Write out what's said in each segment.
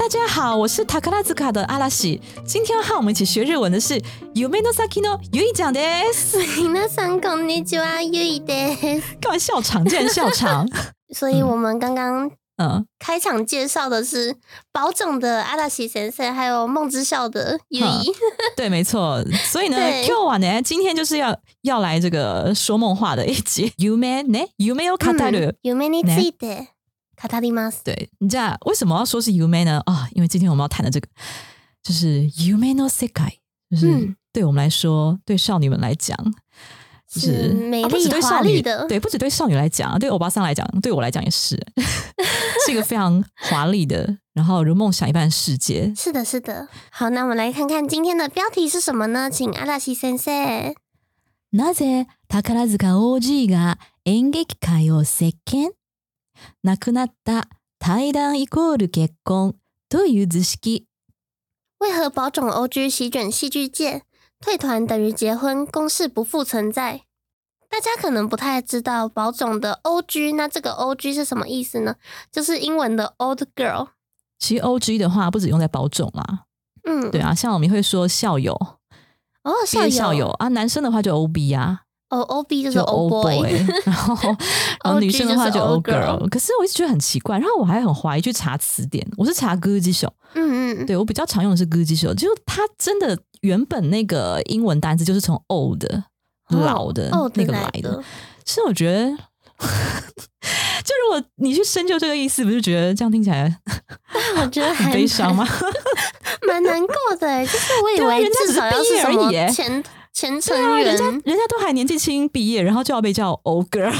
大家好，我是塔克拉兹卡的阿拉西。今天要和我们一起学日文的是 Umeno Sakino ゆいちゃんです。皆さんこんにちは、ゆいです。干嘛笑场？竟然笑场？所以我们刚刚嗯，开场介绍的是保种的阿拉西先生，还有梦之校的ゆ嗯い。对，没错。所以呢对今日は呢，今天就是要要来这个说梦话的一集。Ume 呢，Ume を語る。夢について 語ります。对，你知道为什么要说是 Ume 呢？啊、因为今天我们要谈的这个就是 Ume no sekai，就是嗯对我们来说，对少女们来讲。就是是美啊不止丽对少女华丽的对，不止对少女来讲，对欧巴桑来讲，对我来讲也是，是一个非常华丽的，然后如梦想一般的世界。是的，是的。好，那我们来看看今天的标题是什么呢？请阿拉西先生。なぜ宝塚 OG が演劇界を席巻 亡くなった対談イコール結婚という図式。为何保种 OG 席卷戏剧界，退团等于结婚，公式不复存在？大家可能不太知道保种的 OG，那这个 OG 是什么意思呢？就是英文的 old girl。其实 OG 的话不止用在保种啦，嗯，对啊，像我们会说校友、哦，毕业校友，校友啊，男生的话就 OB 啊， 哦，OB 就是 old old boy，然后然后女生的话就 old old girl。可是我一直觉得很奇怪，然后我还很怀疑去查词典，我是查歌姬手，嗯嗯，对我比较常用的是歌姬手，就它真的原本那个英文单词就是从 old 老的哦那个来的。的，其实我觉得，就如果你去深究这个意思，不是觉得这样听起来但我觉得很悲伤吗？蛮难过的欸，就是我以为至少要是什么前前成对啊，人家，人家都还年纪轻毕业，然后就要被叫 old girl。对啊，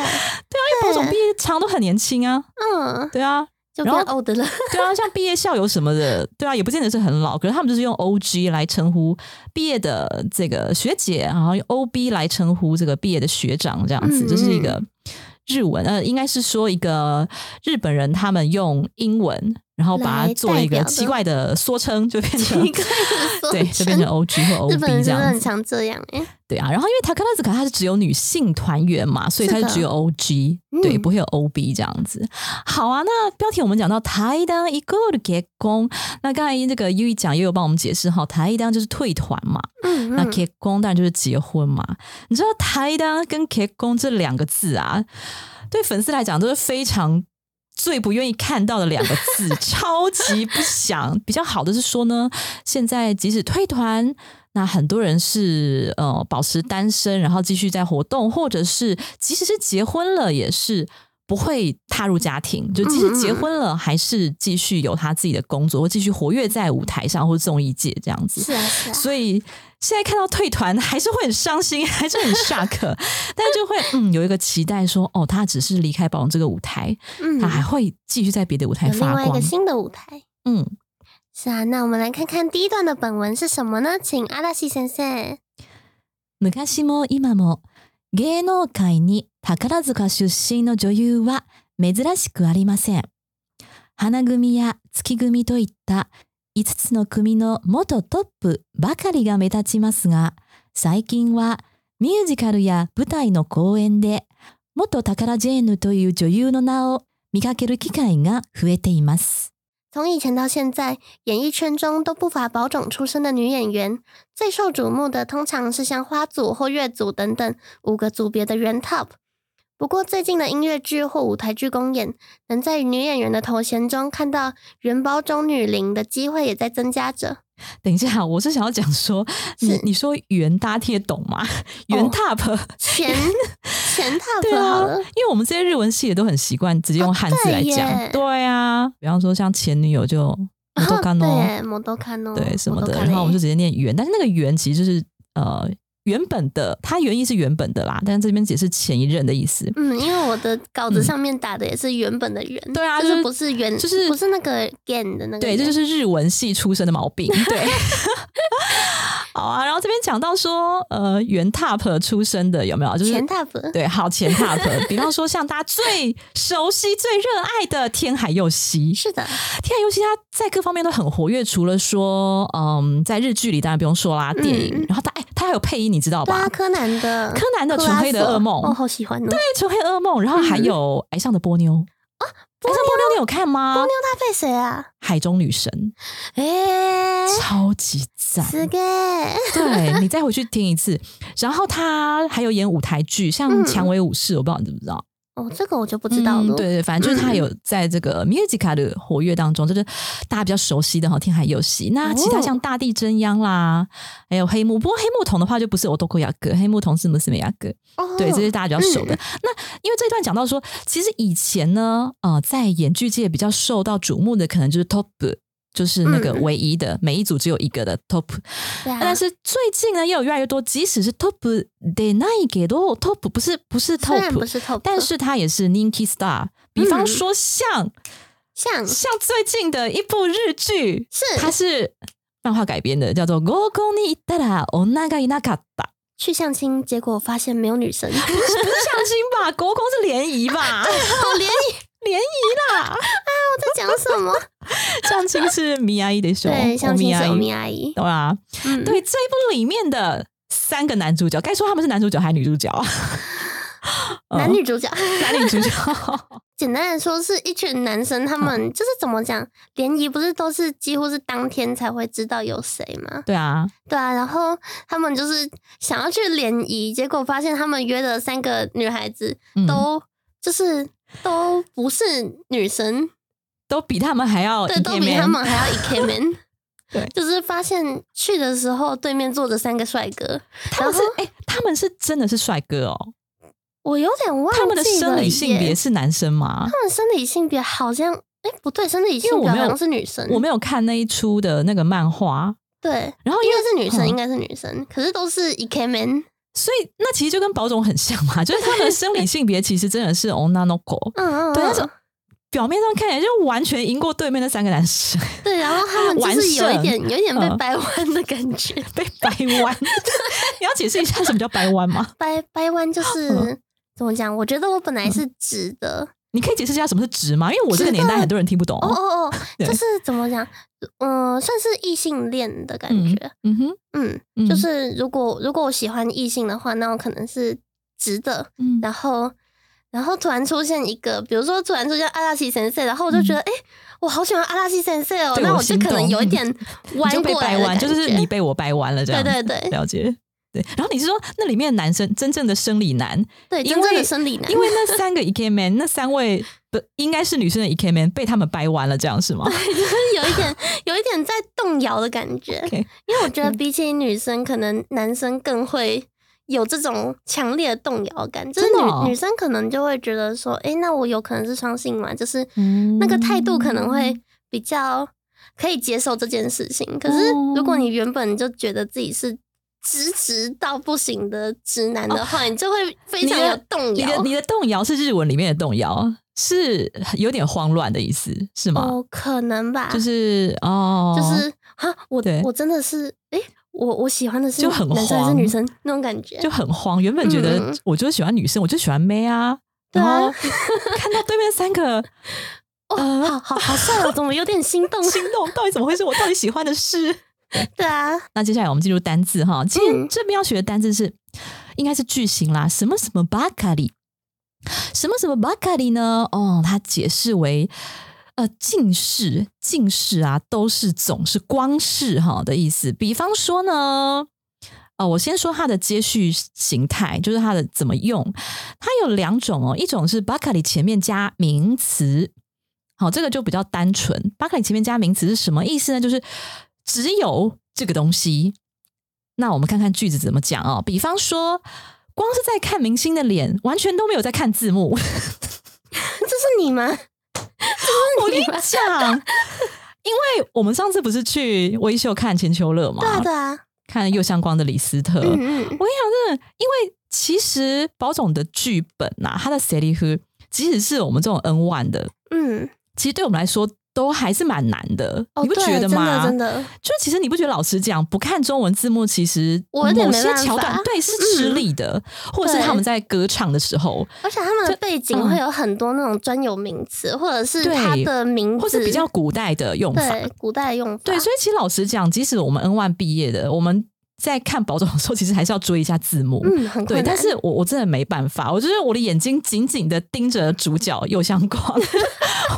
因为博总毕业常常都很年轻啊。嗯，对啊，然后 old 了，对啊，像毕业校友什么的，对啊，也不见得是很老，可是他们就是用 OG 来称呼毕业的这个学姐，然后用 OB 来称呼这个毕业的学长，这样子，嗯这是一个日文，呃，应该是说一个日本人他们用英文，然后把它做了一个奇怪的缩称，就变成 对，就变成 OG 或 OB 人真的这样子。很常这样哎，对啊，然后因为塔克拉兹卡它是只有女性团员嘛，所以它是只有 OG，嗯对，不会有 OB 这样子。好啊，那标题我们讲到台当一个的结工，那刚才这个 U 一讲也有帮我们解释哈，台当就是退团嘛，嗯嗯，那结工当然就是结婚嘛。你知道台当跟结工这两个字啊，对粉丝来讲都是非常。最不愿意看到的两个字，超级不想。比较好的是说呢，现在即使退团，那很多人是呃保持单身，然后继续在活动，或者是即使是结婚了，也是不会踏入家庭，就即使结婚了，还是继续有他自己的工作，或继续活跃在舞台上或综艺界这样子。是啊是啊，所以现在看到退团还是会很伤心，还是很 shock，但就会嗯有一个期待说，哦，他只是离开宝龙这个舞台，嗯他还会继续在别的舞台发光外一个。新的舞台。嗯，是啊，那我们来看看第一段的本文是什么呢？请阿拉西先生。昔も今も芸能界に宝塚出身の女優は珍しくありません。花組や月組といった5つの組の元トップばかりが目立ちますが、最近はミュージカルや舞台の公演で元宝ジェーヌという女優の名を見かける機会が増えています。从以前到现在，演艺圈中都不乏宝种出身的女演员。最受瞩目的通常是像花组或月组等等五个组别的原 top。不过最近的音乐剧或舞台剧公演，能在女演员的头衔中看到元宝冢女伶的机会也在增加着。等一下，我是想要讲说，你你说圆大家听得懂吗？圆 tap、前 前对 top 好啊，因为我们这些日文系也都很习惯直接用汉字来讲，对啊，比方说像前女友就摩多卡诺，对，摩多卡诺，对什么的，然后我们就直接念圆，但是那个圆其实就是呃原本的，它原意是原本的啦，但是这边解释前一任的意思。嗯，因为我的稿子上面打的也是原本的原，对啊就是不是原，就是不是那个 gain 的那个对，这就是日文系出身的毛病。对，好啊。然后这边讲到说，呃，原 top 出身的有没有？就是前 top，对，好前 top，比方说像大家最熟悉、最热爱的天海佑希。是的，天海佑希他在各方面都很活跃，除了说，嗯，在日剧里当然不用说啦，电影，嗯然后他哎，他还有配音，你知道吧？啊，柯南的柯南的纯黑的噩梦。哦，好喜欢哦，对，纯黑噩梦，然后还有爱上的波妞。啊，爱上波妞你有看吗？波妞她配谁啊？海中女神。哎，超级赞，对你再回去听一次。然后他还有演舞台剧，像嗯《蔷薇武士》，我不知道你知不知道？哦，这个我就不知道了。嗯对对，反正就是他嗯有在这个 music 的活跃当中，就是大家比较熟悉的哈，天海佑希。那其他像大地真央啦，还有黑木，不过黑木童的话就不是欧多库雅哥，黑木童是姆斯美雅哥。哦对，这是大家比较熟的。嗯那因为这一段讲到说，其实以前呢，呃，在演剧界比较受到瞩目的，可能就是 top，就是那个嗯唯一的，每一组只有一个的 top。对啊，但是最近呢，也有越来越多，即使是 top 的那一个都 top 不是不是虽然不 top，是 top，但是它也是 Ninky Star。比方嗯说像、像像最近的一部日剧，是它是漫画改编的，叫做《合コンに行ったら女がいなかった》。去相亲，结果发现没有女生，不是相亲吧？国公是联谊吧？好联谊 联谊啦，在讲什么？相亲是米阿姨的时候，对，相亲是米阿姨，对吧？嗯，对，这一部里面的三个男主角，该说他们是男主角还是女主角啊？男女主角。男女主角，简单的说，是一群男生，他嗯们就是怎么讲，联谊不是都是几乎是当天才会知道有谁吗？对啊，对啊，然后他们就是想要去联谊，结果发现他们约的三个女孩子嗯都、就是都不是女生，都比他们还要对，都比他们还要 e man。对。就是发现去的时候对面坐着三个帅哥，他们是哎、他们是真的是帅哥哦。我有点忘记他们的生理性别是男生吗？他们生理性别好像哎、不对，生理性别好像是女生，我没有看那一出的那个漫画，对，然后因为是女生，嗯。应该是女生，可是都是 e K man，所以那其实就跟宝总很像嘛，就是他们的生理性别其实真的是 onanoko，嗯嗯，对，嗯但是表面上看起来就完全赢过对面那三个男生，对，然后他们就是有一点 有一点被嗯掰弯的感觉，被掰弯。你要解释一下什么叫掰弯吗？掰掰弯就是、嗯。怎么讲？我觉得我本来是直的，你可以解释一下什么是直吗？因为我这个年代很多人听不懂。哦哦哦，对。就是怎么讲？嗯、算是异性恋的感嗯觉，嗯哼，嗯，嗯就是如果如果我喜欢异性的话，那我可能是直的，嗯。然后然后突然出现一个，比如说突然出现阿拉西神社，然后我就觉得，哎、我好喜欢阿拉西神社哦，那我就可能有一点 你就被弯过就是你被我掰弯了这样子。对对对。了解。对，然后你是说那里面的男生真正的生理男，对，真正的生理男，因为那三个 E K man，那三位不应该是女生的 E K man 被他们掰弯了，这样是吗？就是有一点有一点在动摇的感觉 因为我觉得比起女生，可能男生更会有这种强烈的动摇感，就是女、女生可能就会觉得说，哎、那我有可能是双性嘛，就是嗯那个态度可能会比较可以接受这件事情。可是如果你原本就觉得自己是直直到不行的直男的话，你就会非常有动摇你的。你的动摇是日文里面的动摇，是有点慌乱的意思，是吗？哦，可能吧，就是哦，就是哈，我对我真的是，诶，我我喜欢的是就很男生还是女生那种感觉，就很慌。原本觉得嗯我就是喜欢女生，我就喜欢妹啊，对啊 看到对面三个哦，呃好好好帅哦，怎么有点心动？心动，到底怎么回事？我到底喜欢的是？对啊，那接下来我们进入单字哈，今天嗯这边要学的单字是应该是句型啦，什么什么巴卡里，什么什么巴卡里呢？哦，它解释为呃近视、近视啊，都是总是光是哈的意思。比方说呢。呃，我先说它的接续形态，就是它的怎么用。它有两种哦，一种是巴卡里前面加名词，好，这个就比较单纯。巴卡里前面加名词是什么意思呢？就是只有这个东西。那我们看看句子怎么讲哦。比方说，光是在看明星的脸，完全都没有在看字幕。这是你吗？我跟你讲，因为我们上次不是去微秀看千秋乐吗，对啊，对啊，看右相光的李斯特。嗯嗯，我跟你讲，真的，因为其实宝总的剧本呐、他的 s e l i 即使是我们这种 N one 的，嗯，其实对我们来说都还是蛮难的，哦，你不觉得吗？真的真的，就其实你不觉得老实讲，不看中文字幕，其实我有点某些桥段对是吃力的，或者是他们在歌唱的时候，而且他们的背景嗯。会有很多那种专有名词，或者是他的名字，或是比较古代的用法。对古代的用法，对，所以其实老实讲，即使我们 N one 毕业的，我们在看宝总的时候，其实还是要追一下字幕。嗯，很对，但是我我真的没办法，我就是我的眼睛紧紧的盯着主角右相光，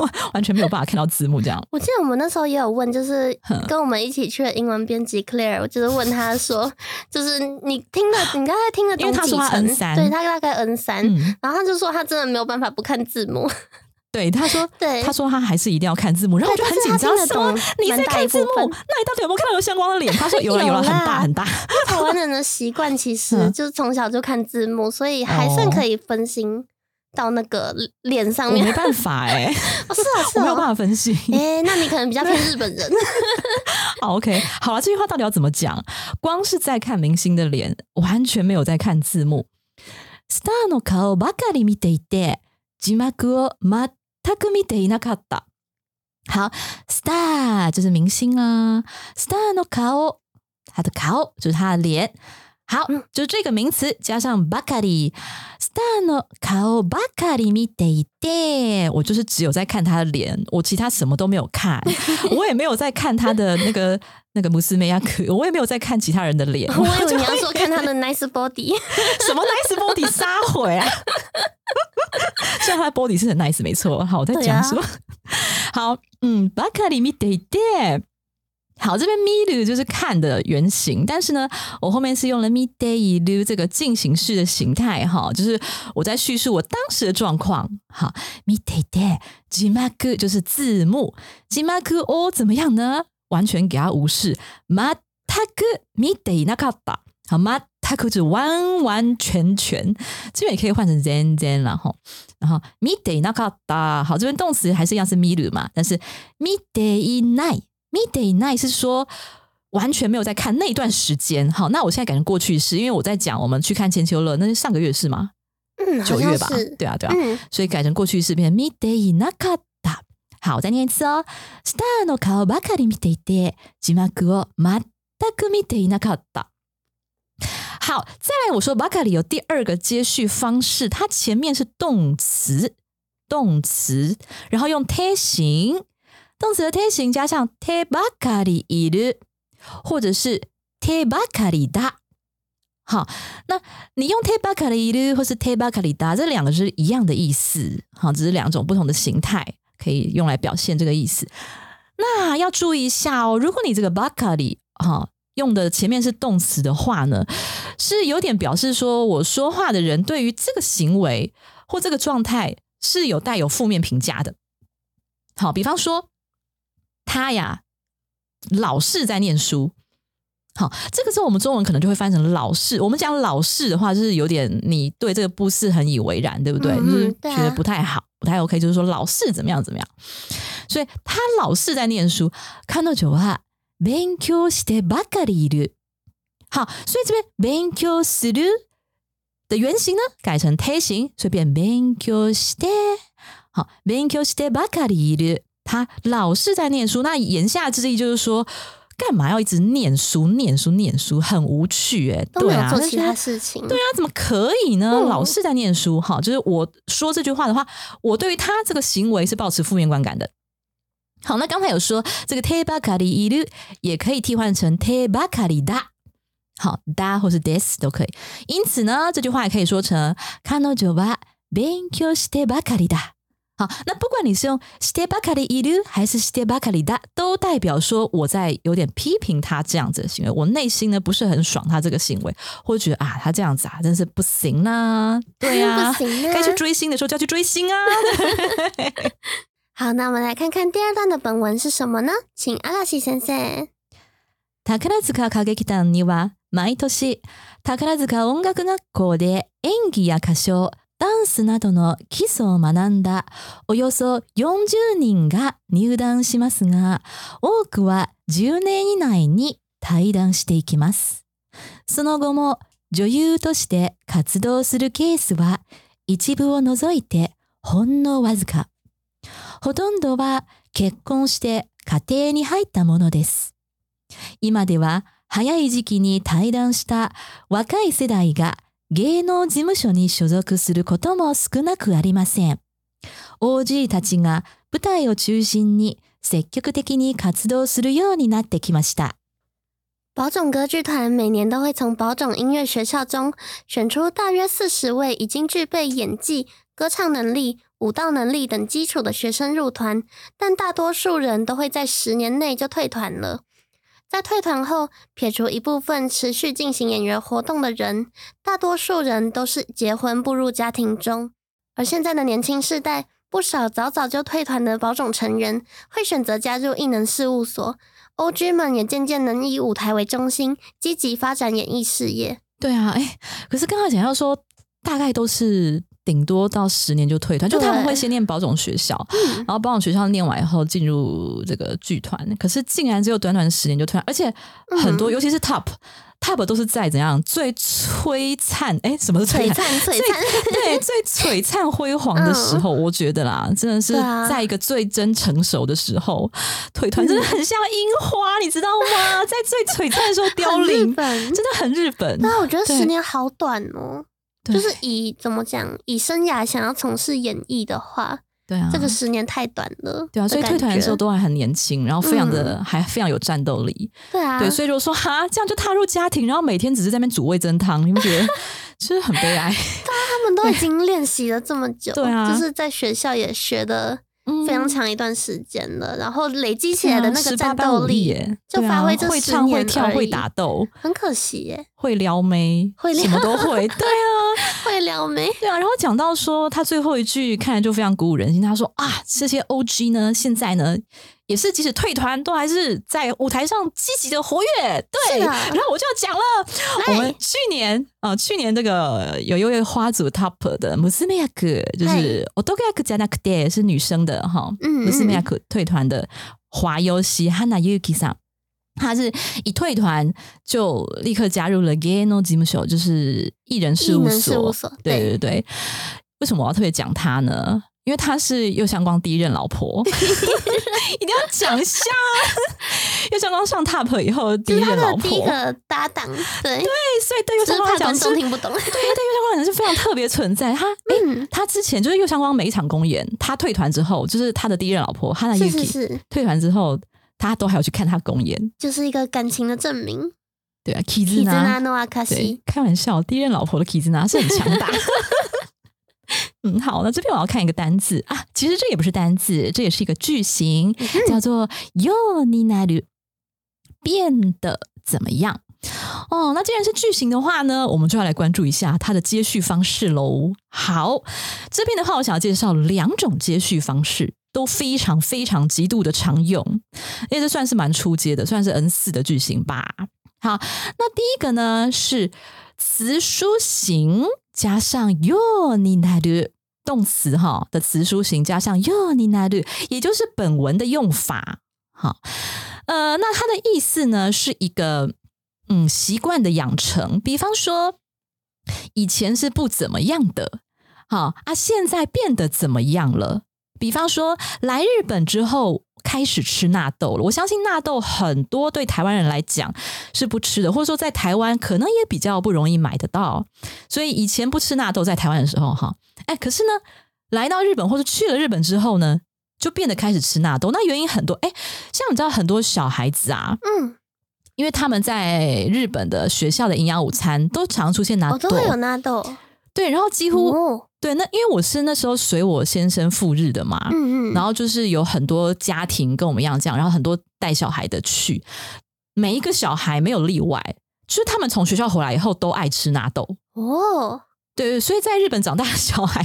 我 完全没有办法看到字幕这样。我记得我们那时候也有问，就是跟我们一起去的英文编辑 Claire，我就是问他说，就是你听得，你刚才听得因为他说他懂几成？N3 对他大概 N 三、嗯，然后他就说他真的没有办法不看字幕，对，他说对他说他还是一定要看字幕，然后我就很紧张，对但是他什么听得懂你在蛮大看字幕？一部分那你到底有没有看到有相光的脸？他说有了有了，有啦很大很大。台湾人的习惯其实嗯就是从小就看字幕，所以还算可以分心到那个脸上面。我没办法哎、哦，是哦，是我没有办哦。法分析。哎、那你可能比较偏日本人。好，OK，好了，这句话到底要怎么讲？光是在看明星的脸，完全没有在看字幕。スターの顔ばかり見ていて、字幕を全 く見ていなかった。好，star 就是明星啊，star の顔，他的顔就是他的脸。好，嗯就是这个名词加上ばかり，star の顔ばかり見ていて，我就是只有在看他的脸，我其他什么都没有看，我也没有在看他的那个那个穆斯梅亚克，我也没有在看其他人的脸，我以为你要说看他的 nice body，什么 nice body 杀回啊？ 虽然他的 body 是很 nice，没错。好，我在讲什么？好，嗯，巴卡里米得得。好，这边 mi 就是看的原型，但是呢，我后面是用了 mi day 这个进行式的形态，哈，就是我在叙述我当时的状况。好，mi day day 字幕就是字幕，字幕哦怎么样呢？完全给它无视，全く見ていなかった。好吗？ 它可是完完全全，这边也可以换成 zen zen 然后，然后 mi day 那かった，好，这边动词还是一样是 mi 嘛，但是 mi day night mi day night 是说完全没有在看那段时间。好，那我现在改成过去式，因为我在讲我们去看千秋乐，那是上个月是吗？嗯，好九月吧像是，对啊，对啊，嗯，所以改成过去式变成 mi day 那かった。好，我再念一次哦。スターの顔ばかり見ていて、字幕を全く見ていなかった。 好，再来我说巴卡里有第二个接续方式，它前面是动词，动词，然后用贴形，动词的贴形加上贴巴卡里いる，或者是贴巴卡里だ。好，那你用贴巴卡里いる或是贴巴卡里だ，这两个是一样的意思，好，只是两种不同的形态，可以用来表现这个意思。那要注意一下哦，如果你这个巴卡里哈 用的前面是动词的话呢，是有点表示说我说话的人对于这个行为或这个状态是有带有负面评价的。好，比方说他呀老是在念书。好，这个时候我们中文可能就会翻成老是。我们讲老是的话，就是有点你对这个不是很以为然，对不对？嗯嗯就是觉得不太好，不太 OK，就是说老是怎么样怎么样。所以他老是在念书。彼女は勉強してばかりいる。好，所以这边勉強する的原型呢改成推形，所以变勉強して。好，勉強してばかりいる。他老是在念书，那言下之意就是说，干嘛要一直念书、念书、念书，很无趣哎、都没对啊，有做其就是他事情。对啊，怎么可以呢？嗯老是在念书，哈，就是我说这句话的话，我对于他这个行为是抱持负面观感的。 好，那刚才有说这个 te bakari iru 也可以替换成 te bakari da，好 da 或是 des 都可以。因此呢，这句话也可以说成彼女は勉強してばかりだ。好，那不管你是用 ste bakari iru 还是 ste bakari da，都代表说我在有点批评他这样子的行为，我内心呢不是很爽他这个行为，或者觉得啊他这样子啊真是不行啦、对啊，不行啊该去追星的时候就要去追星啊。 好，那我们来看看第二段的本文是什么呢？请阿拉西先生。宝塚歌劇団には毎年宝塚音楽学校で演技や歌唱、ダンスなどの基礎を学んだおよそ40人が入団しますが、多くは10年以内に退団していきます。その後も女優として活動するケースは一部を除いてほんのわずか。ほとんどは結婚して家庭に入ったものです。今では早い時期に対談した若い世代が芸能事務所に所属することも少なくありません。OG たちが舞台を中心に積極的に活動するようになってきました。宝冢歌剧团每年都会从宝冢音乐学校中选出大约四十位已经具备演技、歌唱能力、舞蹈能力等基础的学生入团，但大多数人都会在十年内就退团了。在退团后，撇除一部分持续进行演员活动的人，大多数人都是结婚步入家庭中。而现在的年轻世代，不少早早就退团的宝冢成员会选择加入艺能事务所。OG 们也渐渐能以舞台为中心，积极发展演艺事业。对啊，哎，可是刚刚想要说，大概都是顶多到十年就退团，就他们对会先念保种学校，然后保种学校念完以后进入这个剧团，可是竟然只有短短十年就退团，而且很多，嗯尤其是 Top。Top 都是在怎样最璀璨哎，什么是璀璀璨，璀璨，对，最璀璨辉煌的时候，我觉得啦，真的是在一个最真成熟的时候，腿团真的很像樱花，你知道吗？在最璀璨的时候凋零，真的很日本。那我觉得十年好短哦。就是以怎么讲，以生涯想要从事演艺的话，对啊，这个十年太短了。对啊，所以退团的时候都都还很年轻，然后非常的、还非常有战斗力。对啊，对，所以就说哈这样就踏入家庭，然后每天只是在那边煮味增汤，你们觉得？就是很悲哀？他们都已经练习了这么久，对啊。就是在学校也学的嗯非常长一段时间了，然后累积起来的那个战斗力，耶，就对啊发挥这10会唱会跳会打斗很可惜耶，会撩妹，会撩什么都会。对啊，会撩没？对啊。然后讲到说他最后一句，看来就非常鼓舞人心。他说啊，这些 OG 呢，现在呢。也是，即使退团，都还是在舞台上积极的活跃。对，是的然后我就要讲了，我们去年啊、呃去年这个有一位花组 top 的 Musume yaku，就是我都 yaku 加那个 day 是女生的哈嗯嗯，Musume yaku 退团的华优希 Hana Yuki 上。他是一退团就立刻加入了 Geno 事務所，就是艺人事务艺能事所。务所对对对对，为什么我要特别讲他呢？因为他是右相光第一任老婆，一定要讲一下。右相光上 top 以后第一任老婆，的第一个搭档，对，对，所以对右相光来讲是，听不懂。对对右相光来讲是非常特别存在。他诶，嗯，他之前就是右相光每一场公演，他退团之后，就是他的第一任老婆是是 Yuki 是，退团之后，他都还有去看他公演。就是一个感情的证明。对啊体，Kizuna 兹纳诺阿卡对西，，开玩笑，第一任老婆的 Kizuna 是很强大。嗯，好，那这边我要看一个单字啊，其实这也不是单字，这也是一个句型，叫做“よになる”，变得怎么样？哦，那既然是句型的话呢，我们就要来关注一下它的接续方式喽。好，这边的话，我想要介绍两种接续方式， 都非常非常极度的常用，因为这算是蛮出街的，算是 N 四的句型吧。好，那第一个呢是词书形加上 yo ni na du 动词哈的词书形加上 yo ni na du，也就是本文的用法。好，呃，那它的意思呢是一个嗯习惯的养成，比方说以前是不怎么样的，好啊，现在变得怎么样了？比方说来日本之后开始吃纳豆了，我相信纳豆很多对台湾人来讲是不吃的，或者说在台湾可能也比较不容易买得到，所以以前不吃纳豆在台湾的时候哈，哎，可是呢来到日本或者去了日本之后呢，就变得开始吃纳豆。那原因很多，哎，像你知道很多小孩子啊，嗯，因为他们在日本的学校的营养午餐都常出现纳豆，都会有纳豆。对，然后几乎、对，那因为我是那时候随我先生赴日的嘛，嗯嗯，然后就是有很多家庭跟我们一样这样，然后很多带小孩的去，每一个小孩没有例外，就是他们从学校回来以后都爱吃纳豆。哦，对对，所以在日本长大的小孩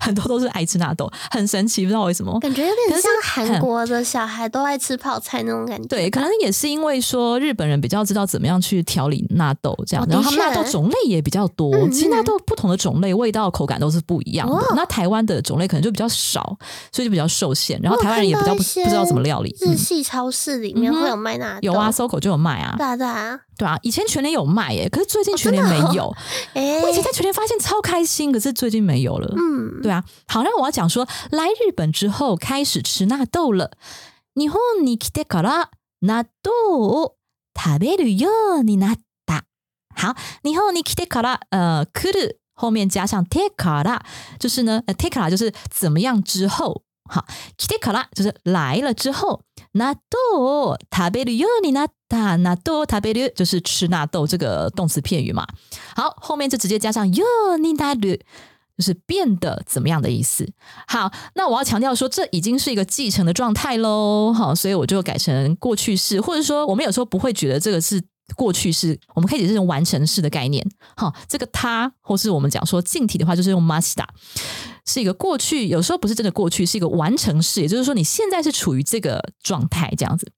很多都是爱吃纳豆，很神奇，不知道为什么。感觉有点像韩国的小孩都爱吃泡菜那种感觉。对，可能也是因为说日本人比较知道怎么样去调理纳豆这样，哦然后他们纳豆确种类也比较多。嗯其实纳嗯豆不同的种类味道口感都是不一样的。哦那台湾的种类可能就比较少，所以就比较受限。然后台湾人也比较不不知道怎么料理。嗯日系超市里面会有卖纳豆，有啊，搜狗就有卖啊。对啊对啊，对啊，以前全联有卖耶，可是最近全联没有。哎、我以前在全联发现超开心，可是最近没有了。嗯，对啊，好，那我要讲说，来日本之后开始吃纳豆了。日本に来てから納豆を食べるようになった。好，日本に来てから呃来る后面加上てから，就是呢，呃てから就是怎么样之后。 好，来てから就是来了之后，納豆を食べるようになった。納豆を食べる就是吃纳豆这个动词片语嘛。好，后面就直接加上ようになる。就是变得怎么样的意思。好，那我要强调说，这已经是一个继承的状态喽。好，所以我就改成过去式，或者说我们有时候不会觉得这个是过去式，我们可以解释成完成式的概念。好，这个它，或是我们讲说近体的话，就是用 masta， 是一个过去，有时候不是真的过去，是一个完成式，也就是说你现在是处于这个状态这样子。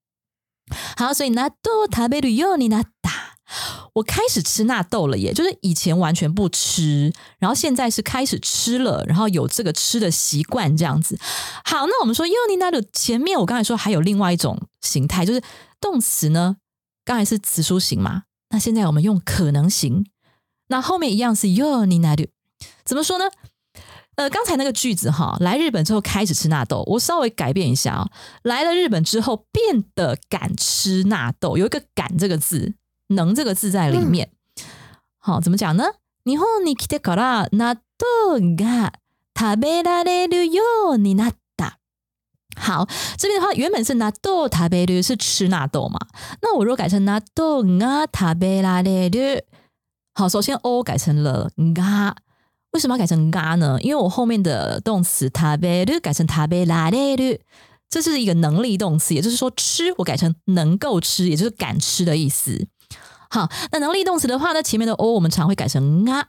好，所以納豆食べるようになった。我开始吃纳豆了耶，就是以前完全不吃，然后现在是开始吃了，然后有这个吃的习惯这样子。好，那我们说ようになる前面我刚才说还有另外一种形态，就是动词呢，刚才是词书形嘛，那现在我们用可能形，那后面一样是ようになる，怎么说呢？ 呃，刚才那个句子哈，来日本之后开始吃纳豆，我稍微改变一下啊、来了日本之后变得敢吃纳豆，有一个“敢”这个字，“能”这个字在里面。好，怎么讲呢？日本に来てから納豆が食べられるようになった。好，这边的话原本是納豆食べる是吃纳豆嘛，那我如果改成納豆が食べられる，好，首先 o 改成了が。 为什么要改成嘎呢？因为我后面的动词食べる改成食べられる，这是一个能力动词，也就是说吃我改成能够吃，也就是敢吃的意思。好，那能力动词的话呢，前面的 o 我们常会改成啊，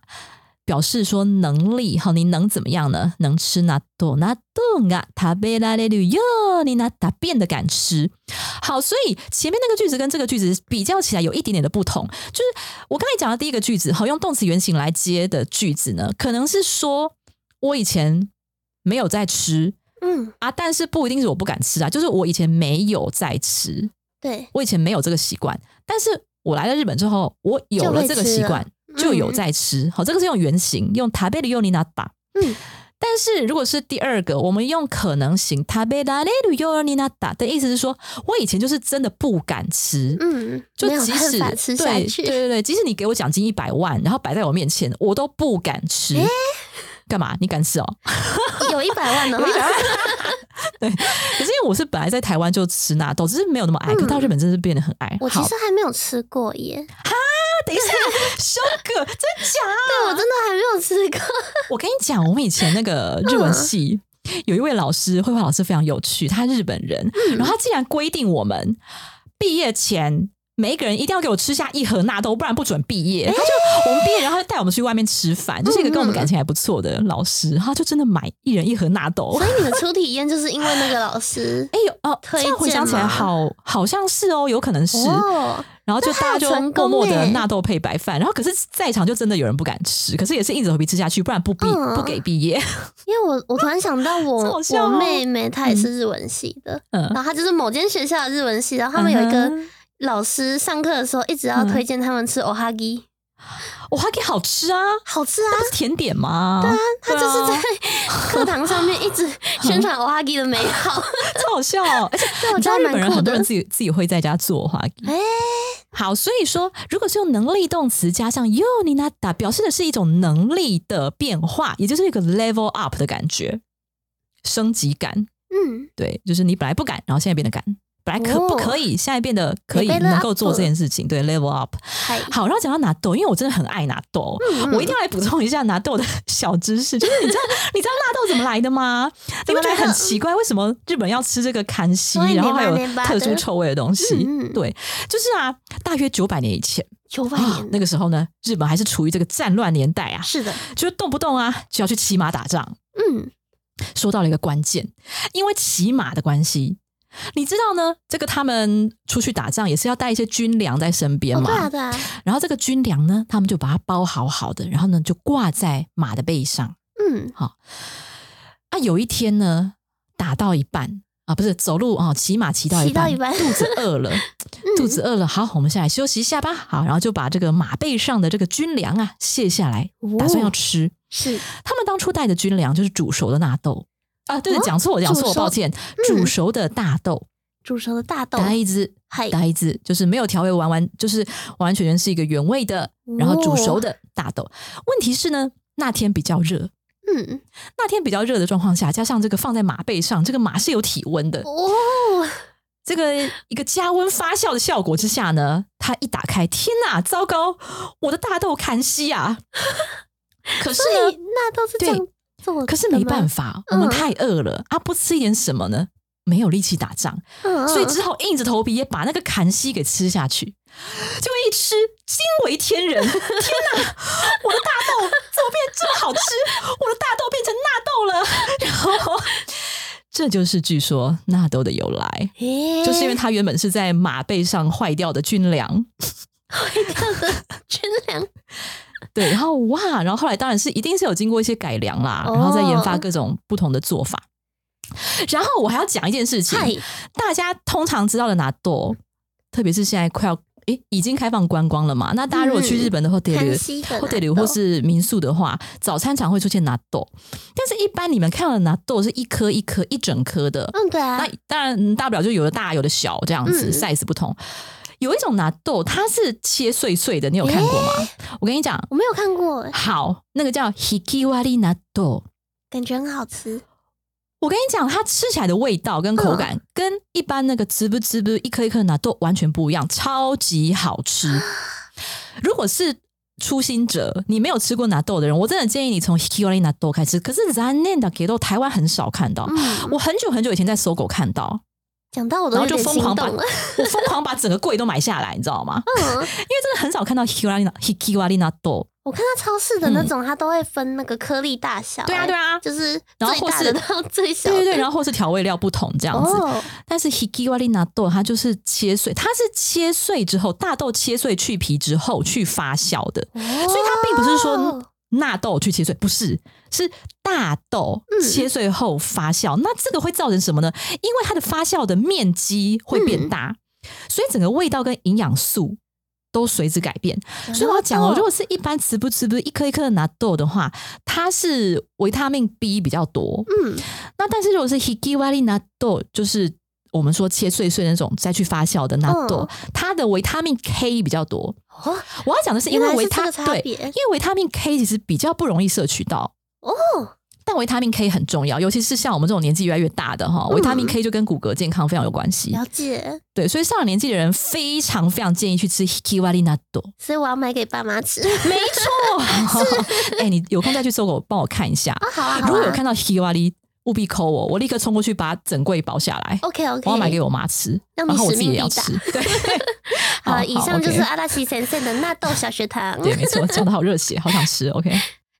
表示说能力。好，你能怎么样呢？能吃纳豆，纳豆啊，食べられるようになった，变得敢吃。好，所以前面那个句子跟这个句子比较起来有一点点的不同，就是我刚才讲的第一个句子，好用动词原形来接的句子呢，可能是说我以前没有在吃嗯，啊，但是不一定是我不敢吃啊，就是我以前没有在吃，对，我以前没有这个习惯，但是我来了日本之后，我有了这个习惯， 就会吃了就有在吃。好，这个是用原形，用食べるようになった。嗯，但是如果是第二个，我们用可能型食べられるようになった的意思是说，我以前就是真的不敢吃。嗯，没有就即使办法吃下对去，对对对，即使你给我奖金一百万，然后摆在我面前，我都不敢吃。干嘛？你敢吃哦？有一百万的话有一，百万。对，可是因为我是本来在台湾就吃纳豆，只是没有那么爱，可是到日本真的是变得很爱。好我其实还没有吃过耶， 等一下，修哥，真假？对我真的还没有吃过。我跟你讲，我们以前那个日文系、有一位老师，绘画老师非常有趣，他日本人，然后他竟然规定我们毕业前。每一个人一定要给我吃下一盒纳豆，不然不准毕业。他就我们毕业，然后带我们去外面吃饭，就是一个跟我们感情还不错的老师，他就真的买一人一盒纳豆。所以你们初体验就是因为那个老师 哎呦哦，推这样回想起来好好像是哦，有可能是。哦，然后就大家就默默的欸纳豆配白饭，然后可是在场就真的有人不敢吃，可是也是硬着头皮吃下去，不然不毕、嗯。不给毕业。因为我我突然想到我 我妹妹她也是日文系的，嗯。然后她就是某间学校的日文系，然后他们有一个嗯老师上课的时候一直要推荐他们吃 ohagi，我还可以好吃啊，好吃啊！不是甜点吗？对啊，他就是在 课堂上面一直宣传 ohagi 的美好，超好笑、哦，而且我你知道日本人。很多人自己自己会在家做花鸡。哎，好，所以说，如果是用能力动词加上 yo ni nada，表示的是一种能力的变化，也就是一个 level up 的感觉，升级感。嗯，对，就是你本来不敢，然后现在变得敢，本来可、哦不可以，现在变得可以，能够做这件事情。对，level up。好，然后讲到纳豆，因为我真的很爱纳豆，嗯我一定要来补充一下纳豆的 小知识。就是你知道你知道纳豆怎么来的吗？你不觉得很奇怪？为什么日本要吃这个看西，然后还有特殊臭味的东西？对，就是啊，大约九百年以前啊九百年，那个时候呢，日本还是处于这个战乱年代啊，是的，就是动不动啊就要去骑马打仗。嗯，说到了一个关键，因为骑马的关系，你知道呢，这个他们出去打仗也是要带一些军粮在身边哦，嘛。对啊，对啊，然后这个军粮呢，他们就把它包好好的，然后呢就挂在马的背上。嗯，好啊，有一天呢，打到一半啊，不是走路啊，骑马骑到一半，一半肚子饿了，肚子饿了，好，我们下来休息一下吧。好，然后就把这个马背上的这个军粮啊卸下来，打算要吃。是他们当初带的军粮就是煮熟的纳豆啊，对讲错，讲错，抱歉，煮熟的大豆。煮熟的大豆，呆子，嗨呆子就是没有调味，完完就是完完全全是一个原味的，然后煮熟的大豆。问题是呢，那天比较热，嗯，那天比较热的状况下，加上这个放在马背上，这个马是有体温的，哦，这个一个加温发酵的效果之下呢，它一打开，天哪，糟糕，我的大豆砍西啊！可是呢，那都是这样做，可是没办法，我们嗯太饿了、啊，不吃一点什么呢？没有力气打仗，所以只好硬着头皮也把那个坎西给吃下去。结果一吃，惊为天人！天哪，我的大豆怎么变这么好吃？我的大豆变成纳豆了。然后，这就是据说纳豆的由来，诶就是因为它原本是在马背上坏掉的军粮。坏掉的军粮，对，然后哇，然后后来当然是一定是有经过一些改良啦，哦然后再研发各种不同的做法。然后我还要讲一件事情，大家通常知道的拿豆，特别是现在快要诶已经开放观光了嘛。那大家如果去日本的康 hotel、hotel 或是民宿的话，早餐常会出现纳豆，但是一般你们看到的纳豆是一颗一颗一整颗的，嗯，对啊那，当然大不了就有的大有的小这样子、嗯 size 不同。有一种纳豆，它是切碎碎的，你有看过吗？我跟你讲，我没有看过，好，那个叫 hikiwari 纳豆。感觉很好吃，我跟你讲，它吃起来的味道跟口感，跟一般那个滋不滋不一颗一颗的纳豆完全不一样，超级好吃。如果是初心者，你没有吃过纳豆的人，我真的建议你从 hikiwari 纳豆开始。可是 zanen 的给豆台湾很少看到，嗯，我很久很久以前在搜狗看到，讲到我都然后就疯狂把，我疯狂把整个柜都买下来，你知道吗？嗯，因为真的很少看到 hikiwari 纳豆。我看到超市的那种，它都会分那个颗粒大小，嗯对啊，对啊，啊，就是然后或是最小的，对对对，然后或是调味料不同这样子。哦，但是 hikiwari 纳豆它就是切碎，它是切碎之后，大豆切碎去皮之后去发酵的，所所以它并不是说哦纳豆去切碎，不是，是大豆嗯切碎后发酵。那这个会造成什么呢？因为它的发酵的面积会变大，所以整个味道跟营养素。都随之改变，所以我要讲哦，如果是一般吃不吃不一颗一颗的拿豆的话，它是维他命 B 比较多，嗯，那但是如果是 hikiwari 拿豆，就是我们说切碎碎那种再去发酵的纳豆，嗯它的维他命 K 比较多。哦我要讲的是，因为维他对，因为维他命 K 其实比较不容易摄取到。哦，但维他命 K 很重要，尤其是像我们这种年纪越来越大的哈，嗯维他命 K 就跟骨骼健康非常有关系。了解，对，所以上了年纪的人非常非常建议去吃 hikiwari 纳豆。所以我要买给爸妈吃没错，哎、你有空再去搜狗帮我看一下。啊，好啊，好啊如果有看到 hikiwari，务必扣我，我立刻冲过去把整柜包下来。，OK OK，我要买给我妈吃，然后我自己也要吃。对，好，好以上就是阿拉西先生的纳豆小学堂。对，没错，讲的好热血，好想吃。OK，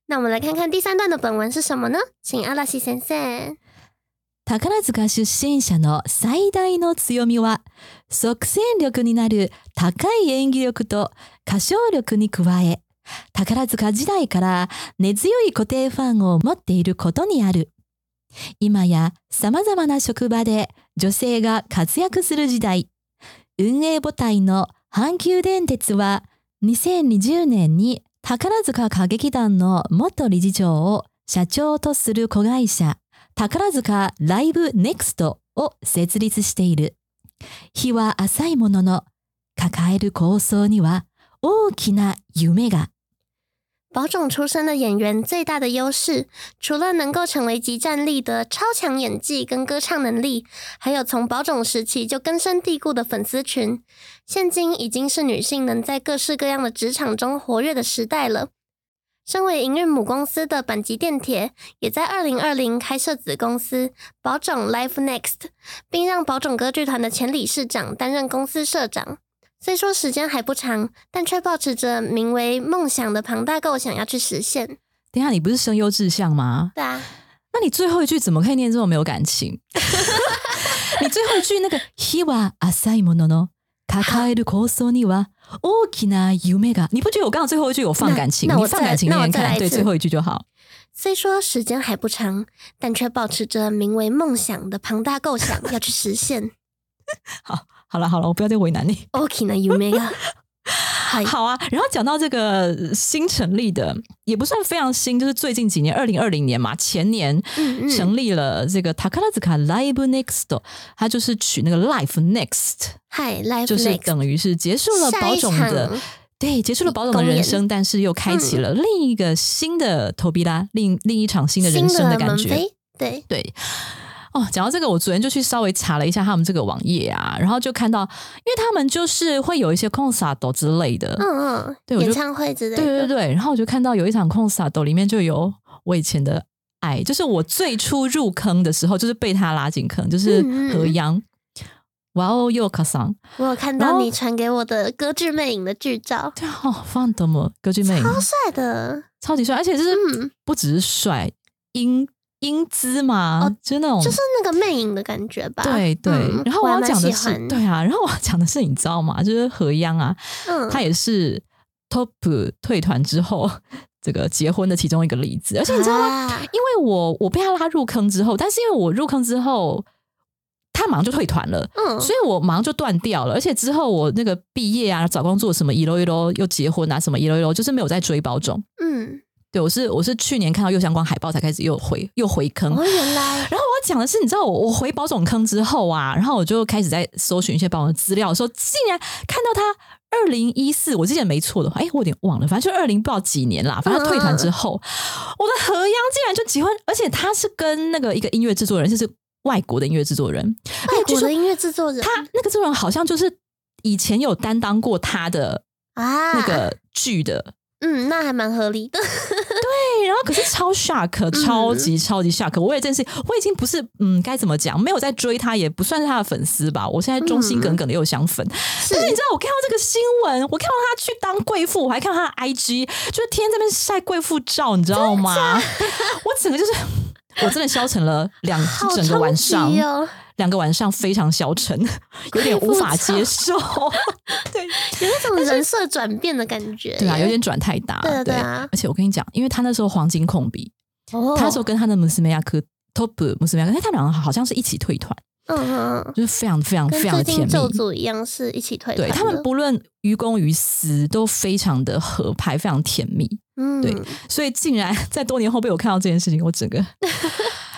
那我们来看看第三段的本文是什么呢？请阿拉西先生。宝塚出身者の最大の強みは即戦力になる高い演技力と歌唱力に加え、宝塚時代から根強い固定ファンを持っていることにある。今や様々な職場で女性が活躍する時代、運営母体の阪急電鉄は2020年に宝塚歌劇団の元理事長を社長とする子会社宝塚ライブネクストを設立している。日は浅いものの抱える構想には大きな夢が。宝冢出身的演员最大的优势，除了能够成为集战力的超强演技跟歌唱能力，还有从宝冢时期就根深蒂固的粉丝群。现今已经是女性能在各式各样的职场中活跃的时代了。身为营运母公司的阪急电铁，也在二零二零开设子公司宝冢 Life Next，并让宝冢歌剧团的前理事长担任公司社长。虽说时间还不长，但却保持着名为梦想的庞大构想要去实现。等一下，你不是声优志向吗？对啊，那你最后一句怎么可以念这么没有感情？你最后一句那个“日は浅いものの抱える構想には大きな夢が”，你不觉得我刚刚最后一句有放感情？那那我你放感情再那我念念看，对，再来一次最后一句就好。虽说时间还不长，但却保持着名为梦想的庞大构想要去实现。 好 了好了，我不要再为难你。 大きな夢が。はい。好啊，然后讲到这个新成立的，也不算非常新，就是最近几年，二零二零年嘛，前年嗯嗯成立了这个 Takarazuka Live Next，它就是取那个 Life Next，嗨，Life 就是 Next 等于是结束了下一保种的场。对，结束了保种的公演人生，但是又开启了另一个新的投币啦，另另一场新的人新生的感觉。门飞，对，对， 哦，讲到这个，我昨天就去稍微查了一下他们这个网页啊，然后就看到，因为他们就是会有一些 concert 之类的，嗯嗯，对演唱会之类的，对对对，然后我就看到有一场 concert 里面就有我以前的爱，就是我最初入坑的时候，就是被他拉进坑，就是嗯嗯。何央。哇哦，又卡桑，我有看到你传给我的歌剧魅影的剧照，对哦，放的么歌剧魅影。超帅的，超级帅，而且就是嗯。不只是帅，英英姿嘛，哦就是那种就是那个魅影的感觉吧。对对，嗯然后我要讲的是，对啊，然后我要讲的是，你知道吗？就是何央啊，嗯，他也是 Top 退团之后 这个结婚的其中一个例子，而且你知道吗？啊因为我我被他拉入坑之后，但是因为我入坑之后，他马上就退团了。嗯，所以我马上就断掉了，而且之后我那个毕业啊、找工作什么一楼一楼又结婚啊什么一楼一楼，就是没有再追包中。嗯，对我是我是去年看到右相关海报才开始又回又回坑，哦，原来。然后我要讲的是，你知道我我回保种坑之后啊，然后我就开始在搜寻一些保种的资料的时候，竟然看到他二零一四，我之前没错的话，哎，我有点忘了，反正就二零不知道几年啦，反正退团之后，我的何央竟然就结婚，而且他是跟那个一个音乐制作人，就是外国的音乐制作人，外国的音乐制作人。他那个制作人好像就是以前有担当过他的啊，那个剧的。嗯，那还蛮合理的。对，然后可是超 shock，超级超级 shock。我也真是，我已经不是嗯该怎么讲，没有在追他，也不算是他的粉丝吧。我现在忠心耿耿的又想粉，但是你知道，我看到这个新闻，我看到他去当贵妇，我还看到他的 IG，就是天天在那边晒贵妇照，你知道吗？我整个就是，我真的消沉了两好整个晚上两个晚上非常消沉，有点无法 接受。对 有那种人设转变的感觉。对啊，有点转太大。对啊对啊而且我跟你讲，因为他那时候黄金控笔，哦，他那时候跟他的穆斯梅亚克 top 穆斯梅亚克，他们两个好像是一起退团，嗯嗯嗯，就是非常非常非常的甜蜜最近咒。组一样，是一起退团。对他们不论于公于私都非常的合拍，非常甜蜜。嗯，对所以竟然在多年后被我看到这件事情，我整个。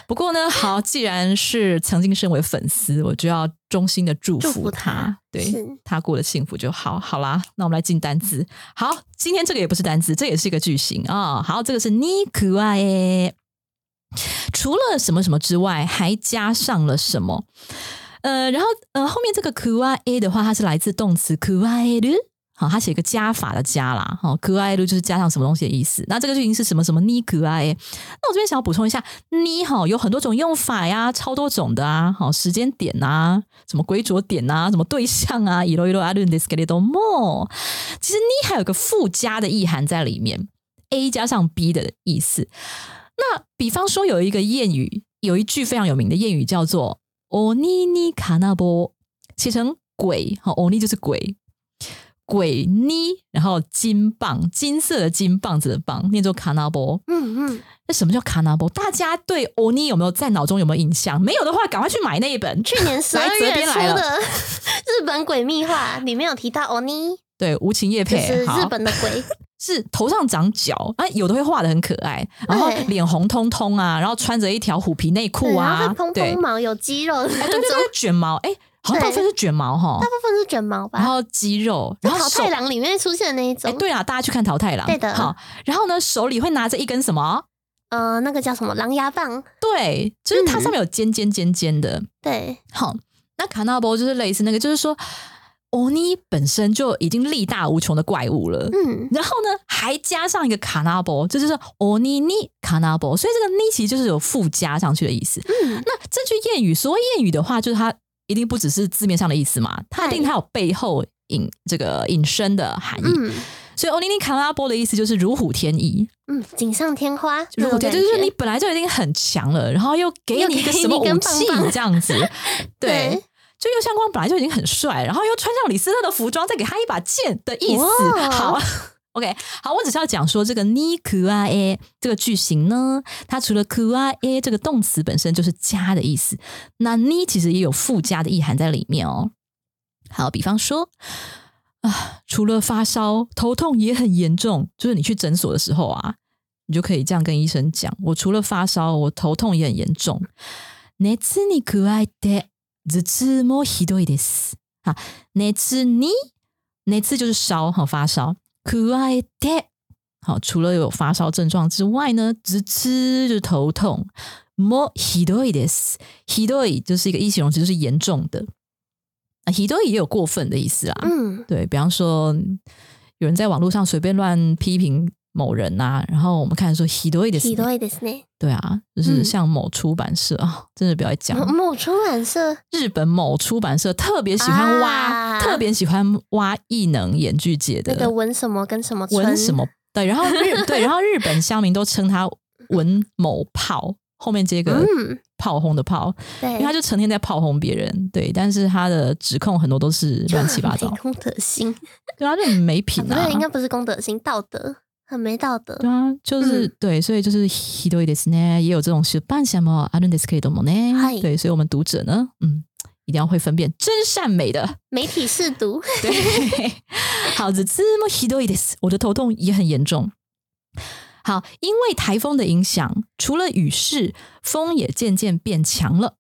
不过呢，好，既然是曾经身为粉丝，我就要衷心的祝祝福福他，他对他过得幸福就好。好啦，那我们来进单字。好，今天这个也不是单字，这也是一个句型啊、好，这个是你可爱。除了什么什么之外，还加上了什么？呃，然后呃，后面这个 k u a a 的话，它是来自动词 k u a e r 好，它写一个加法的加啦，好 k u a e r 就是加上什么东西的意思。那这个句型是什么什么你 k u a a 那我这边想要补充一下，你好有很多种用法呀，超多种的啊，好时间点啊，什么归着点啊，什么对象啊，いろいろあるんですけれども，其实你还有个附加的意涵在里面，a 加上 b 的意思。那比方说有一个谚语，有一句非常有名的谚语叫做“欧尼尼卡纳波”，写成鬼，哈，欧尼就是鬼， 鬼妮，然后金棒，金色的金棒子的棒，念作卡纳波。嗯嗯，那什么叫卡纳波？大家对欧尼有没有在脑中有没有印象？没有的话，赶快去买那一本。去年十二月出的。日本鬼秘话里面有提到欧尼，对，无情夜配，好是日本的鬼，是头上长角啊，有的会画的很可爱，然后对。脸红彤彤啊，然后穿着一条虎皮内裤啊。后会，蓬对。蓬，毛，有肌肉对对种，对，卷毛，哎，好像大部分是卷毛哈。大，部分是卷毛吧。然后肌肉，然后手就桃太，郎里面出现的那一哎，种，对啊，大家去看淘太郎，对的。好，然后呢，手里会拿着一根什么？呃，那个叫什么？狼牙棒，对，就是它嗯上面有尖尖尖尖的，对，好，那卡纳波就是类似那个，就是说。欧尼本身就已经力大无穷的怪物了，嗯，然后呢，还加上一个卡纳波，这就是欧尼尼卡纳波，所以这个尼其实就是有附加上去的意思。嗯，那这句谚语，所谓谚语的话，就是它一定不只是字面上的意思嘛，它一定它有背后隐这个引申的含义。嗯所以欧尼尼卡拉波的意思就是如虎添翼，嗯，锦上添花，就是你本来就已经很强了，然后又给你一个什么武器这样子，对对。就右相光本来就已经很帅，然后又穿上李斯特的服装，再给他一把剑的意思。哇好 ，OK，好，我只是要讲说这个ni ku a a 这个句型呢，它除了 ku a a 这个动词本身就是加的意思，那 ni 其实也有附加的意涵在里面哦。 好，比方说啊，除了发烧，头痛也很严重，就是你去诊所的时候啊，你就可以这样跟医生讲：我除了发烧，我头痛也很严重。熱に加えて頭痛もひどいです。啊，熱に熱就是烧哈发烧， 加えて好，除了有发烧症状之外呢，头痛就是头痛，もひどいです。ひどい就是一个一形容词，就是严重的。啊，ひどい也有过分的意思啦。嗯，对比方说，有人在网络上随便乱批评 某人呐、然后我们看说ひどいですひね。どいですね。对啊，就是嗯像某出版社啊、真的不要再讲某某出版社日本某出版社特别喜欢挖，啊特别喜欢挖异能演剧界的那个文什么跟什么村文什么对，然后日对，然后日本乡民都称他文某炮，后面接个嗯，炮轰的炮，因为他对，就成天在炮轰别人，对，但是他的指控很多都是乱七八糟没，公德心，对啊，就很没品啊不对，应该不是公德心，道德 很没道德对。啊，就是、嗯对，所以就是ひどいですね，也有这种出版社もあるんですけれどもね嗨，对，所以我们读者呢，嗯，一定要会分辨真善美的，媒体试读，对，好，頭痛もひどいです，我的头痛也很严重。好，因为台风的影响，除了雨势，风也渐渐变强了。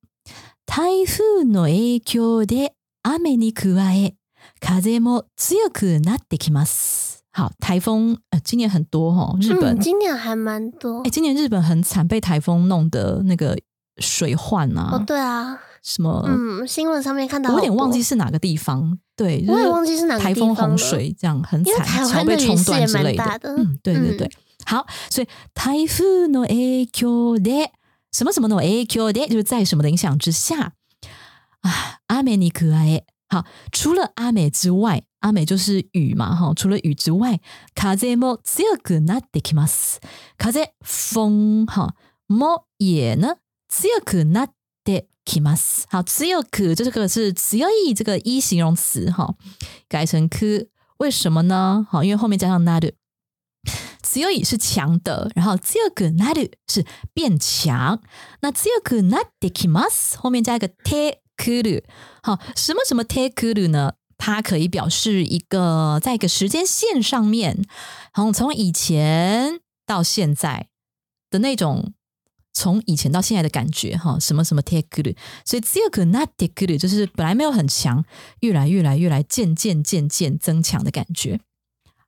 台風の影響で雨に加え、風も強くなってきます。 好，台风呃，今年很多哦，日本嗯，今年还蛮多哎、。今年日本很惨，被台风弄得那个水患啊，哦，对啊，什么，嗯，新闻上面看到，我有点忘记，是哪个地方，对，就我也忘记是哪个台风洪地方了水这样很因为惨，台湾的雨桥被冲势也蛮断之类大的嗯，对对嗯对，好，所以台風の影響で什么什么の影響で就是在什么的影响之下啊，雨に加え， 好，除了阿美之外，阿美就是雨嘛，哈，除了雨之外，風も強くなってきます。風风哈，も也呢強くなってきます。好，強く这个是強い这个一形容词哈，改成く，为什么呢？好，因为后面加上なる。強い是強的，然后強くなる是变强。那強くなってきます后面加一个て くる。好，什么什么てくる呢？它可以表示一个在一个时间线上面，然后从以前到现在的那种。从以前到现在的感觉，哈，什么什么 take good，所以強くなってくる就是本来没有很强，越来越来越来渐渐渐渐增强的感觉。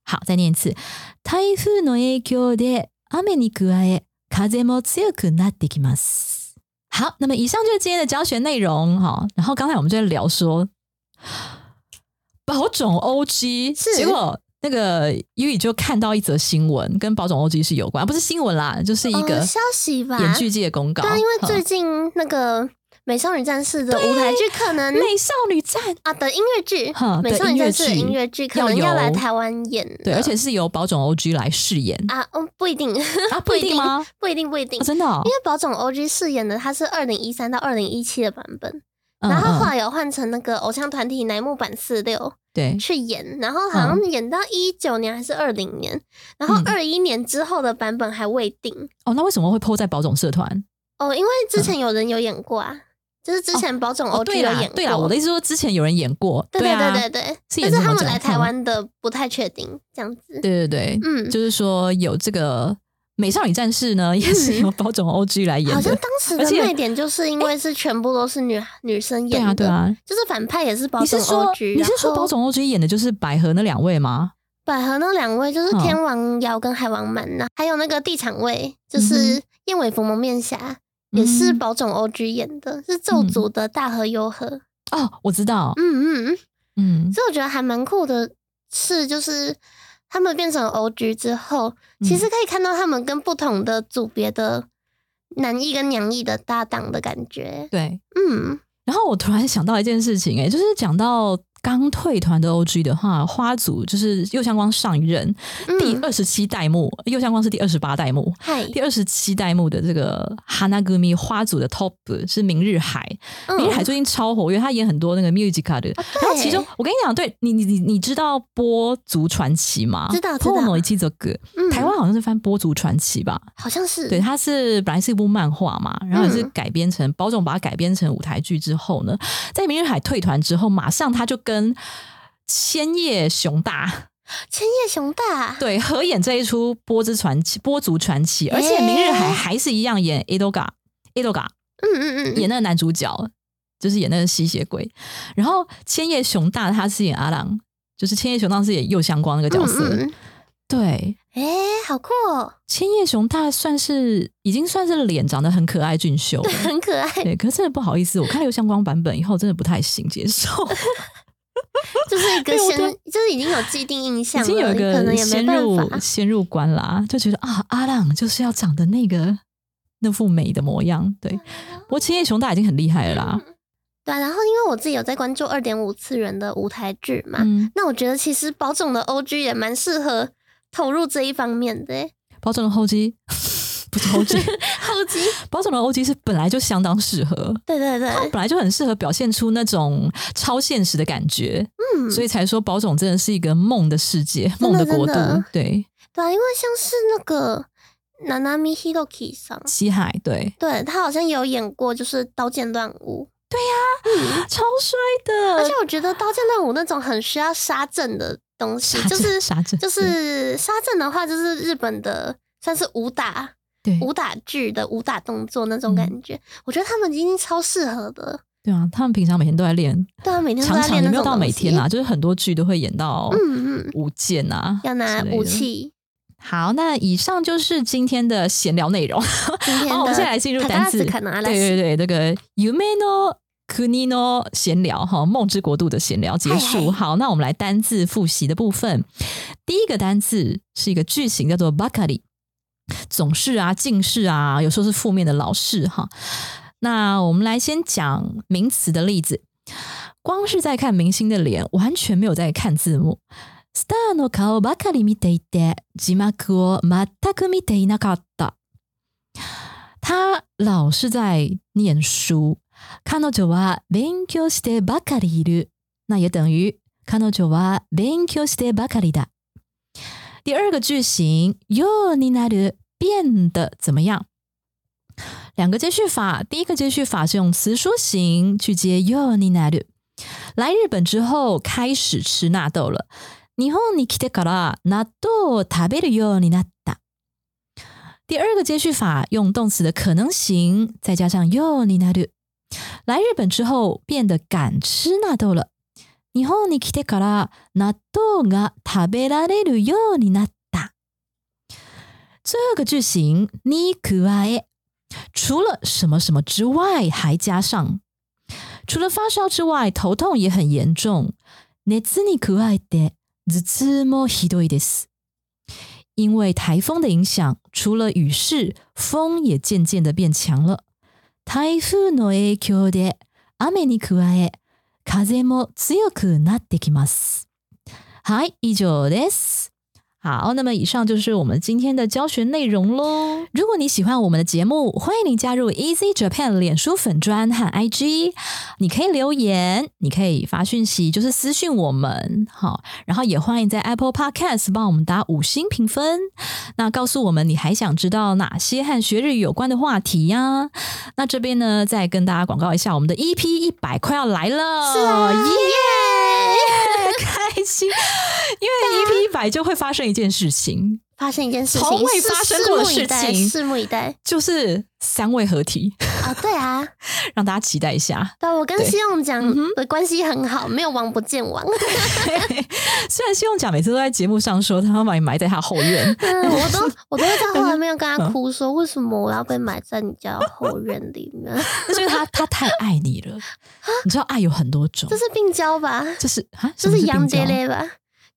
好，再念一次。台風の影響で雨に加え風も強くなってきます。 好，那么以上就是今天的教学内容哈。然后刚才我们就在聊说保种 OG，是结果那个 U 宇就看到一则新闻，跟保种 OG 是有关，不是新闻啦，就是一个呃消息吧演剧界的公告。因为最近那个《美少女战士》的舞台剧可能美少女战。啊的音乐剧，哈《美少女战士》的音乐剧。可能要来台湾演，对，而且是由保种 OG 来饰演。啊，嗯，不一定。啊，不一定吗？不一定，不一定哦，真的哦。因，为宝冢 OG 饰演的他是二零一三到二零一七的版本，嗯然后后嗯来有换成那个偶像团体乃木坂四六对。去演，然后好像演到一九年还是二零年，然后嗯。二一年之后的版本还未定。哦，那为什么会 PO 在保种社团？哦，因为之前有人有演过啊，就是之前宝冢哦，OG 对有演，过，啦对啦，我的意思说之前有人演过，对对啊，对对对，是但是他们来台嗯湾的不太确定，这样子，对对对，嗯，就是说有这个美少女战士呢，也是由保种 OG 来演好像，当时的卖点就是因为是全部都是女女生演的，啊对啊。就是反派也是宝你是冢说 OG，你是说保种 OG 演的就是百合那两位吗？百合那两位就是嗯天王瑶跟海王满呐，还有那个地产卫嗯就是燕尾服蒙面侠，也是嗯宝冢 OG 演的，是咒族的大和优和。哦，我知道，嗯嗯嗯，嗯，所以我觉得还蛮酷的是，就是他们变成 OG 之后，嗯其实可以看到他们跟不同的组别的男艺跟娘艺的搭档的感觉。对。嗯，然后我突然想到一件事情、欸，就是讲到刚退团的 OG 的话，花组就是右相光上一任、嗯第二十七代目，右相光是第二十八代目。嗨，第二十七代目的这个 Hanagumi 花组的 Top 是明日海，嗯明日海最近超火，因为他演很多那个 musical 的。然后其中我跟你讲，对你你你你知道波族传奇吗？知道知道 Pono 一七这个，嗯台湾好像是翻波族传奇吧？好像是对，它是本来是一部漫画嘛，然后也是嗯改编成保总把它改编成舞台剧之后呢，在明日海退团之后，马上他就跟跟千叶雄大。千叶雄大，对合演这一出《波之传奇》《波族传奇》，而且明日海还是一样演 Edoga Edoga 嗯嗯嗯，演那个男主角，就是演那个吸血鬼。然后千叶雄大他是演阿郎，就是千叶雄大是演右相光那个角色。嗯嗯对，哎、好酷哦，千叶雄大算是已经算是脸长得很可爱俊秀了。很可爱，对，可是真的不好意思，我看右相光版本以后，真的不太行接受，就是一个先，就是已经有既定印象了，已经有一可能个也没办先入法。先入关啦，就觉得啊，阿浪就是要长的那个那副美的模样。对，不过青叶熊大已经很厉害了啦。对啊，然后因为我自己有在关注二点五次元的舞台剧嘛，嗯，那我觉得其实宝总的 O G 也蛮适合投入这一方面的耶。保总的后肌不是 OG，，后期，保总的 OG 是本来就相当适合。对对对，本来就很适合表现出那种超现实的感觉，嗯，所以才说宝总真的是一个梦的世界、梦的国度。对，对啊，因为像是那个 Nanami Hiroki 上，西海对，对他好像有演过，就是《刀剑乱舞》，对呀超帅的，而且我觉得《刀剑乱舞》那种很需要杀阵的东西，就是杀阵就是杀阵的话，就是日本的算是武打对武打剧的武打动作那种感觉，我觉得他们已经超适合的。对啊，他们平常每天都在练，对啊，每天都常在练没有到每天啊，就是很多剧都会演到嗯嗯，舞剑啊，要拿武。器。好，那以上就是今天的闲聊内容。今天的好，我们现在来进入单字。对对对，这个 Umeno Kunino 闲聊哈，梦之国度的闲聊结嗨束。嗨好，那我们来单字复习的部分。第一个单字是一个句型，叫做 bakari，总是啊、近视啊，有时候是负面的老是哈。那我们来先讲名词的例子，光是在看明星的脸，完全没有在看字幕。スターの顔ばかり見ていて、字幕を全く見ていなかった。他老是在念书。彼女は勉強してばかりいる。那也等于彼女は勉強してばかりだ。 第二个句型，ようになる变得怎么样？两个接续法，第一个接续法是用词书形去接ようになる。来日本之后开始吃纳豆了。日本に来てから納豆を食べるようになった。第二个接续法用动词的可能形，再加上ようになる。来日本之后变得敢吃纳豆了。 日本に来てから納豆が食べられるようになった。最后一个句型に加え，除了什么什么之外，还加上除了发烧之外，头痛也很严重。熱に加えて頭痛もひどいです。因为台风的影响，除了雨势，风也渐渐的变强了。台風の影響で雨に加え、風も強くなってきます。はい、以上です。好，那么以上就是我们今天的教学内容喽。如果你喜欢我们的节目，欢迎你加入 Easy Japan 脸书粉专和 IG，你可以留言，你可以发讯息，就是私讯我们，好，然后也欢迎在 Apple Podcast 帮我们打五星评分。那告诉我们你还想知道哪些和学日语有关的话题呀、那这边呢，再跟大家广告一下，我们的 EP 一百快要来了，是啊耶！开心，因为 EP 一百就会发生一件事情，发生一件事情，从未是发生过的事情拭目以待就是三位合体，啊！对啊，让大家期待一下。对，我跟对希望讲嗯哼的关系很好，没有王不见王。虽然希望奖每次都在节目上说他要把你埋在他后院，嗯，我都我都会在后面跟他哭说，为什么我要被埋在你家的后院里面？那就是他他太爱你了。你知道爱有很多种这，是病娇吧？这是啊，这是杨什么病娇爹嘞吧？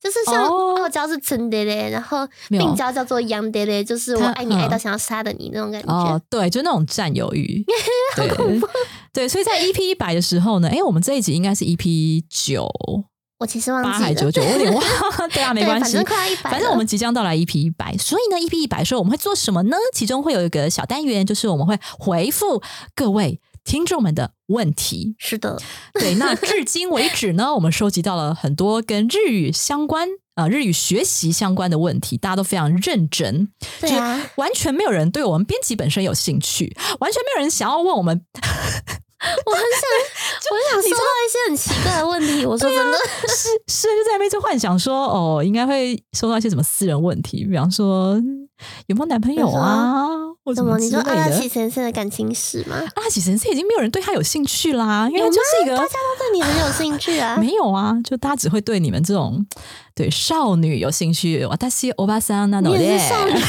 就是像哦。傲娇是陈爹嘞，然后病娇叫做杨的嘞，就是我爱你爱到嗯。想要杀的你那种感觉。哦，对，就那种占有欲，对。对，所以在 EP 一百的时候呢，哎，我们这一集应该是 EP 九我其实忘八还记了，九九，我有点忘，对啊，没，关系。反正，快要一百，反正我们即将到来 EP 一百，所以呢，EP 一百的时候我们会做什么呢？其中会有一个小单元，就是我们会回复各位听众们的问题。是的，对，那至今为止呢，我们收集到了很多跟日语相关。呃，日语学习相关的问题，大家都非常认真，对啊，完全没有人对我们编辑本身有兴趣，完全没有人想要问我们 我很想，我很想收到一些很奇怪的问题。我说真的，是是，就在那边就幻想说，哦，应该会收到一些什么私人问题，比方说有没有男朋友啊，或什么？你说阿拉奇奇先生的感情史吗？阿拉奇先生已经没有人对他有兴趣啦，因为就是一个大家都对你很有兴趣啊。没有啊，就大家只会对你们这种对少女有兴趣。哇，但是欧巴桑那种也是少女。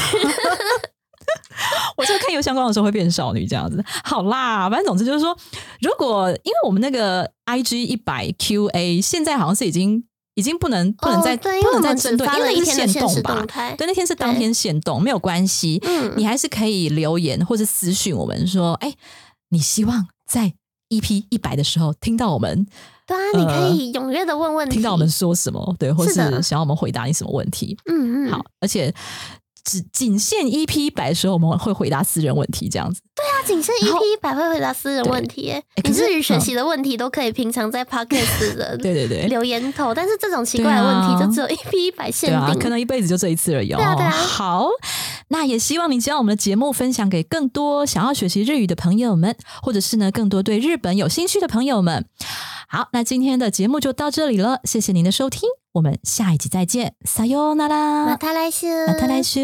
我就看有相关的时候会变少女这样子，好啦，反正总之就是说，如果因为我们那个 I G 一百 Q A 现在好像是已经已经不能不能再不能再针对，因为那是限动吧？对，那天是当天限动，没有关系，嗯，你还是可以留言或者私讯我们说，哎，你希望在 E P 一百的时候听到我们？对啊，你可以踊跃的问问题，听到我们说什么？对，或是想要我们回答你什么问题？嗯嗯，好，而且。只仅限 EP 一百的时候，我们会回答私人问题，这样子。对啊，仅限 EP 一百会回答私人问题。你日语学习的问题都可以平常在 Podcast 的对对对留言投，但是这种奇怪的问题就只有 EP 一百限定，可能一辈子就这一次而已。对啊对啊。好，那也希望你将我们的节目分享给更多想要学习日语的朋友们，或者是呢更多对日本有兴趣的朋友们。好，那今天的节目就到这里了，谢谢您的收听。我们下一集再见，撒哟那拉，马塔来修，马塔来修。